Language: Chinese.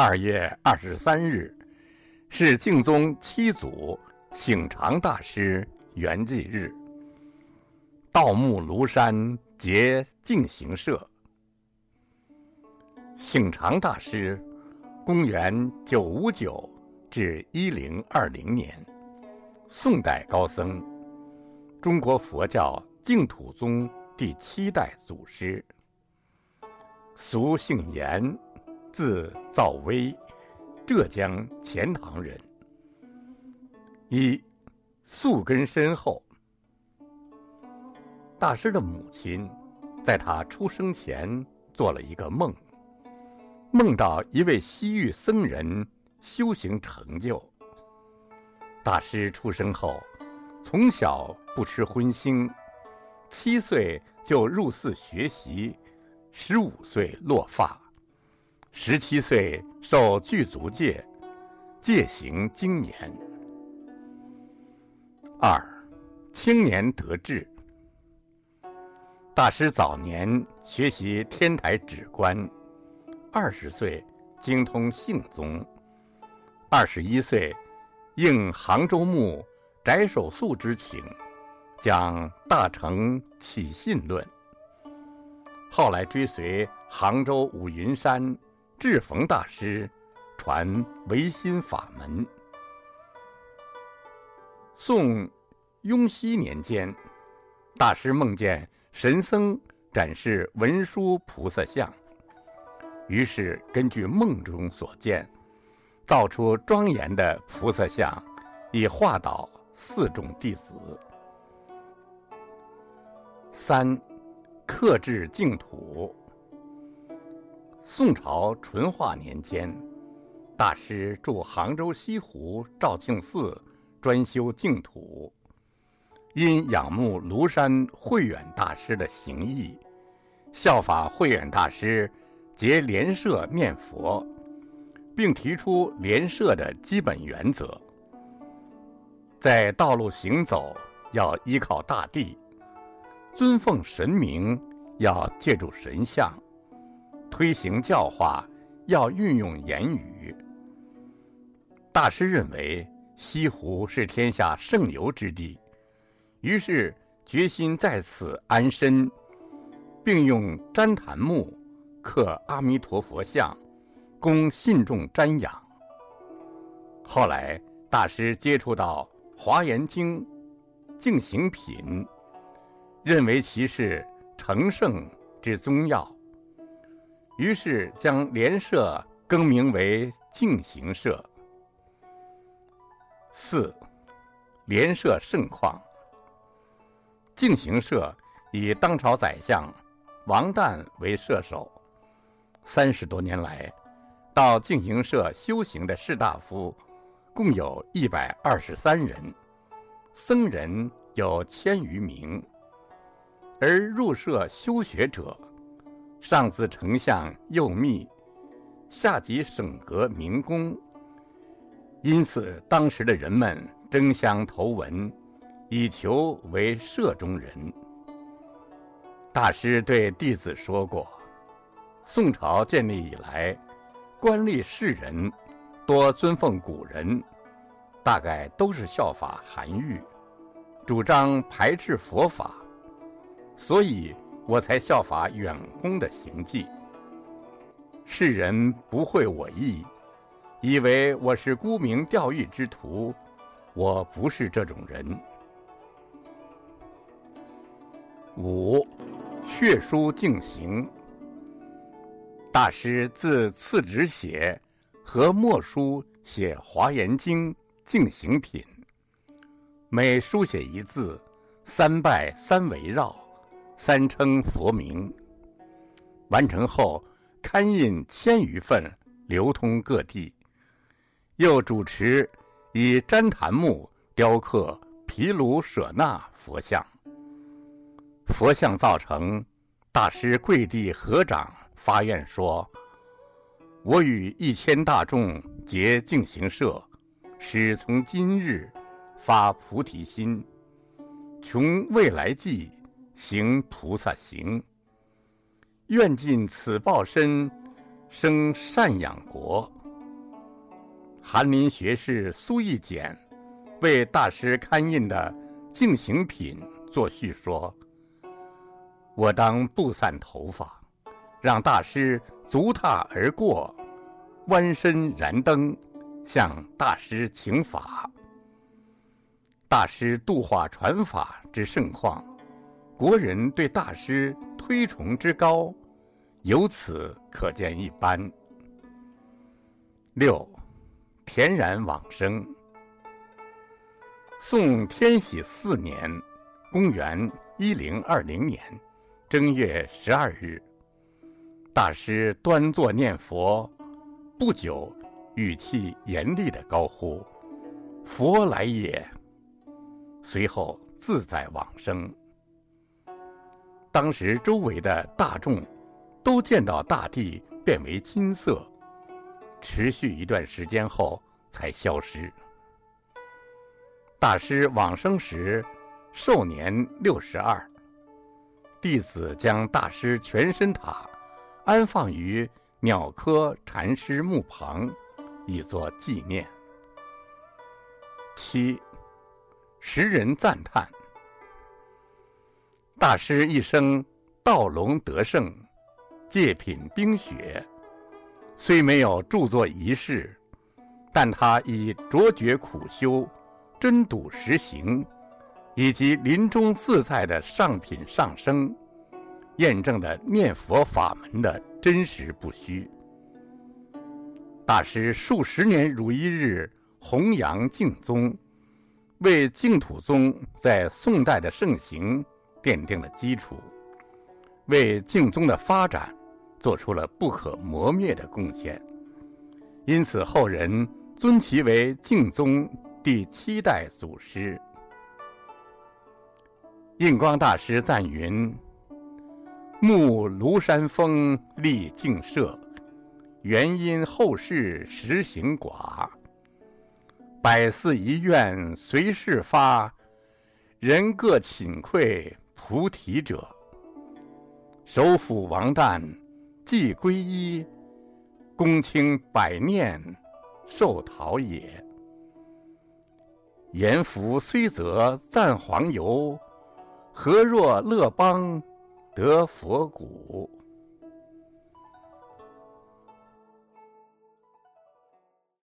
二月二十三日，是敬宗七祖醒常大师圆寂日。盗墓庐山结净行社。醒常大师，公元九五九至一零二零年，宋代高僧，中国佛教净土宗第七代祖师。俗姓严，字造威，浙江钱塘人。一宿根深厚。大师的母亲，在他出生前做了一个梦，梦到一位西域僧人修行成就。大师出生后，从小不吃荤腥，七岁就入寺学习。十五岁落发，十七岁受具足戒，戒行精严。二，青年得志。大师早年学习天台止观，二十岁精通性宗，二十一岁应杭州牧翟守素之请，讲《大乘起信论》。后来追随杭州五云山智逢大师，传唯心法门。宋雍熙年间，大师梦见神僧展示文殊菩萨像，于是根据梦中所见，造出庄严的菩萨像，以化导四众弟子。三。克制净土。宋朝淳化年间，大师住杭州西湖肇庆寺，专修净土。因仰慕庐山慧远大师的行义，效法慧远大师，结莲社念佛，并提出莲社的基本原则：在道路行走要依靠大地。尊奉神明，要借助神像；推行教化，要运用言语。大师认为西湖是天下圣游之地，于是决心在此安身，并用旃檀木刻阿弥陀佛像，供信众瞻仰。后来，大师接触到《华严经》《净行品》。认为其是成圣之宗要，于是将连社更名为净行社。四，连社盛况。净行社以当朝宰相王旦为社首，三十多年来，到净行社修行的士大夫共有一百二十三人，僧人有千余名。而入社修学者，上自丞相右秘，下及省阁民工，因此当时的人们争相投文，以求为社中人。大师对弟子说过：“宋朝建立以来，官吏士人多尊奉古人，大概都是效法韩愈，主张排斥佛法。”所以我才效法远公的行迹。世人不会我意，以为我是沽名钓誉之徒，我不是这种人。五，血书净行。大师自次纸写和墨书写《华严经》净行品，每书写一字，三拜三围绕。三称佛名，完成后刊印千余份，流通各地。又主持以旃檀木雕刻毗卢舍那佛像。佛像造成，大师跪地合掌发愿说：“我与一千大众结净行社，使从今日发菩提心，穷未来际。”行菩萨行，愿尽此报身，生善养国。翰林学士苏轶简为大师刊印的《净行品》作序说：“我当布散头发，让大师足踏而过，弯身燃灯，向大师请法。大师度化传法之盛况，国人对大师推崇之高，由此可见一斑。”六。恬然往生。宋天禧四年，公元一零二零年正月十二日，大师端坐念佛，不久，语气严厉的高呼：“佛来也！”随后自在往生。当时周围的大众都见到大地变为金色。持续一段时间后才消失。大师往生时寿年六十二，弟子将大师全身塔安放于鸟科禅师墓旁，以作纪念。七，时人赞叹：大师一生道隆德胜，戒品冰雪。虽没有著作遗世，但他以卓绝苦修、真笃实行，以及临终自在的上品上生，验证了念佛法门的真实不虚。大师数十年如一日弘扬净宗，为净土宗在宋代的盛行奠定了基础，为净宗的发展。做出了不可磨灭的贡献，因此后人尊其为净宗第七代祖师。印光大师赞云：“慕庐山峰立净舍，原因后世实行寡。百寺一愿随事发，人各请馈菩提者。首辅王旦。”既皈依，公卿百念受陶也。言福虽则赞黄油，何若乐邦得佛骨？